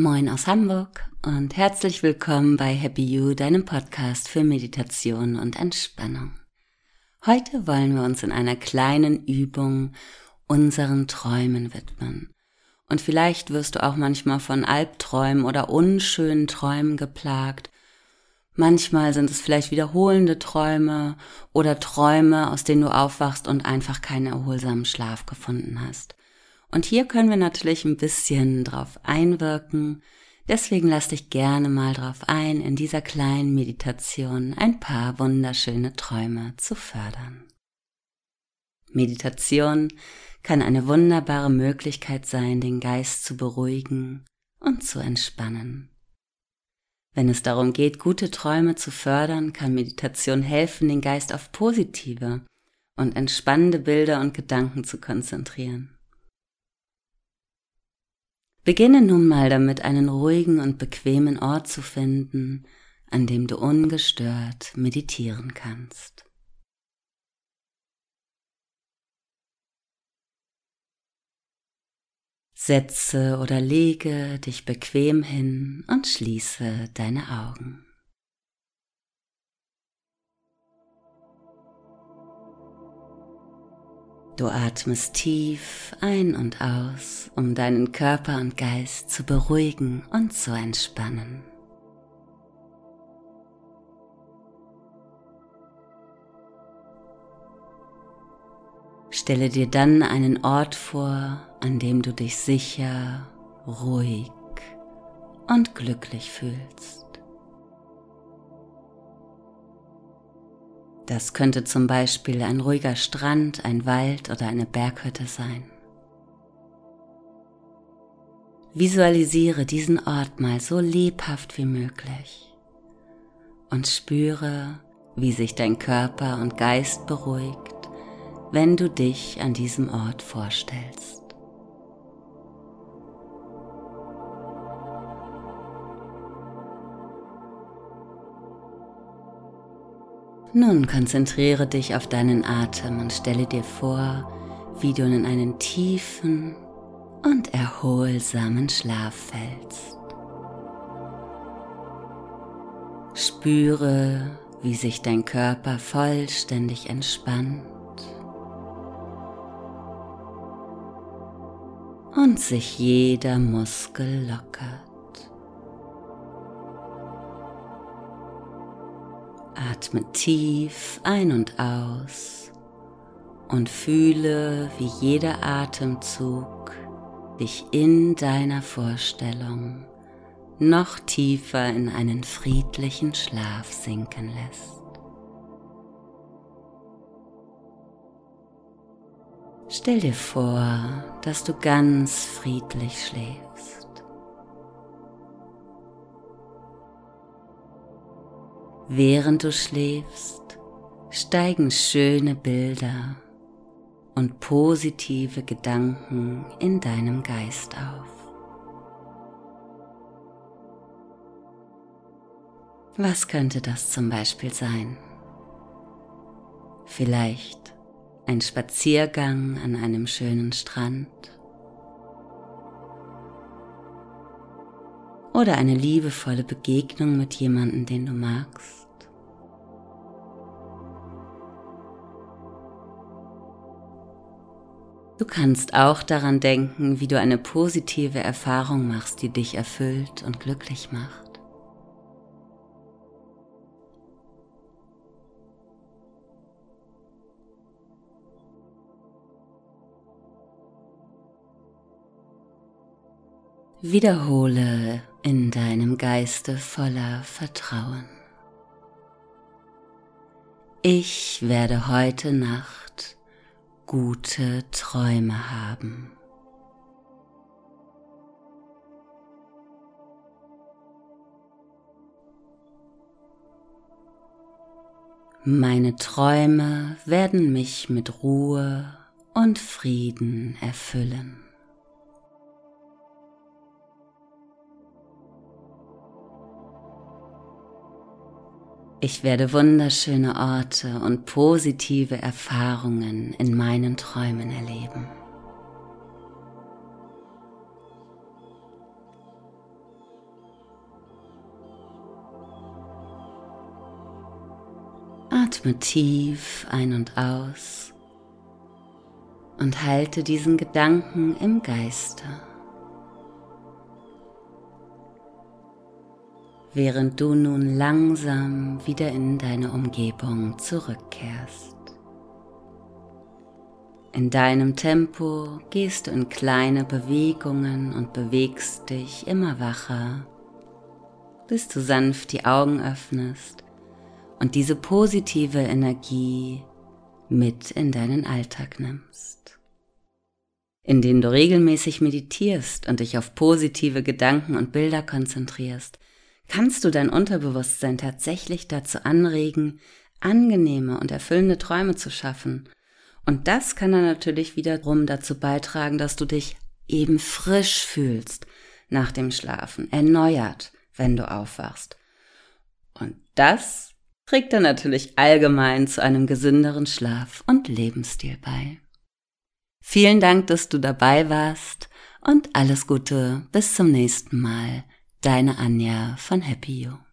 Moin aus Hamburg und herzlich willkommen bei Happy You, deinem Podcast für Meditation und Entspannung. Heute wollen wir uns in einer kleinen Übung unseren Träumen widmen. Und vielleicht wirst du auch manchmal von Albträumen oder unschönen Träumen geplagt. Manchmal sind es vielleicht wiederholende Träume oder Träume, aus denen du aufwachst und einfach keinen erholsamen Schlaf gefunden hast. Und hier können wir natürlich ein bisschen drauf einwirken. Deswegen lass dich gerne mal drauf ein, in dieser kleinen Meditation ein paar wunderschöne Träume zu fördern. Meditation kann eine wunderbare Möglichkeit sein, den Geist zu beruhigen und zu entspannen. Wenn es darum geht, gute Träume zu fördern, kann Meditation helfen, den Geist auf positive und entspannende Bilder und Gedanken zu konzentrieren. Beginne nun mal damit, einen ruhigen und bequemen Ort zu finden, an dem du ungestört meditieren kannst. Setze oder lege dich bequem hin und schließe deine Augen. Du atmest tief ein und aus, um deinen Körper und Geist zu beruhigen und zu entspannen. Stelle dir dann einen Ort vor, an dem du dich sicher, ruhig und glücklich fühlst. Das könnte zum Beispiel ein ruhiger Strand, ein Wald oder eine Berghütte sein. Visualisiere diesen Ort mal so lebhaft wie möglich und spüre, wie sich dein Körper und Geist beruhigt, wenn du dich an diesem Ort vorstellst. Nun konzentriere dich auf deinen Atem und stelle dir vor, wie du in einen tiefen und erholsamen Schlaf fällst. Spüre, wie sich dein Körper vollständig entspannt und sich jeder Muskel lockert. Atme tief ein und aus und fühle, wie jeder Atemzug dich in deiner Vorstellung noch tiefer in einen friedlichen Schlaf sinken lässt. Stell dir vor, dass du ganz friedlich schläfst. Während du schläfst, steigen schöne Bilder und positive Gedanken in deinem Geist auf. Was könnte das zum Beispiel sein? Vielleicht ein Spaziergang an einem schönen Strand oder eine liebevolle Begegnung mit jemandem, den du magst. Du kannst auch daran denken, wie du eine positive Erfahrung machst, die dich erfüllt und glücklich macht. Wiederhole in deinem Geiste voller Vertrauen. Ich werde heute Nacht gute Träume haben. Meine Träume werden mich mit Ruhe und Frieden erfüllen. Ich werde wunderschöne Orte und positive Erfahrungen in meinen Träumen erleben. Atme tief ein und aus und halte diesen Gedanken im Geiste. Während du nun langsam wieder in deine Umgebung zurückkehrst. In deinem Tempo gehst du in kleine Bewegungen und bewegst dich immer wacher, bis du sanft die Augen öffnest und diese positive Energie mit in deinen Alltag nimmst. Indem du regelmäßig meditierst und dich auf positive Gedanken und Bilder konzentrierst, kannst du dein Unterbewusstsein tatsächlich dazu anregen, angenehme und erfüllende Träume zu schaffen. Und das kann dann natürlich wiederum dazu beitragen, dass du dich eben frisch fühlst nach dem Schlafen, erneuert, wenn du aufwachst. Und das trägt dann natürlich allgemein zu einem gesünderen Schlaf und Lebensstil bei. Vielen Dank, dass du dabei warst und alles Gute bis zum nächsten Mal. Deine Anja von Happy You.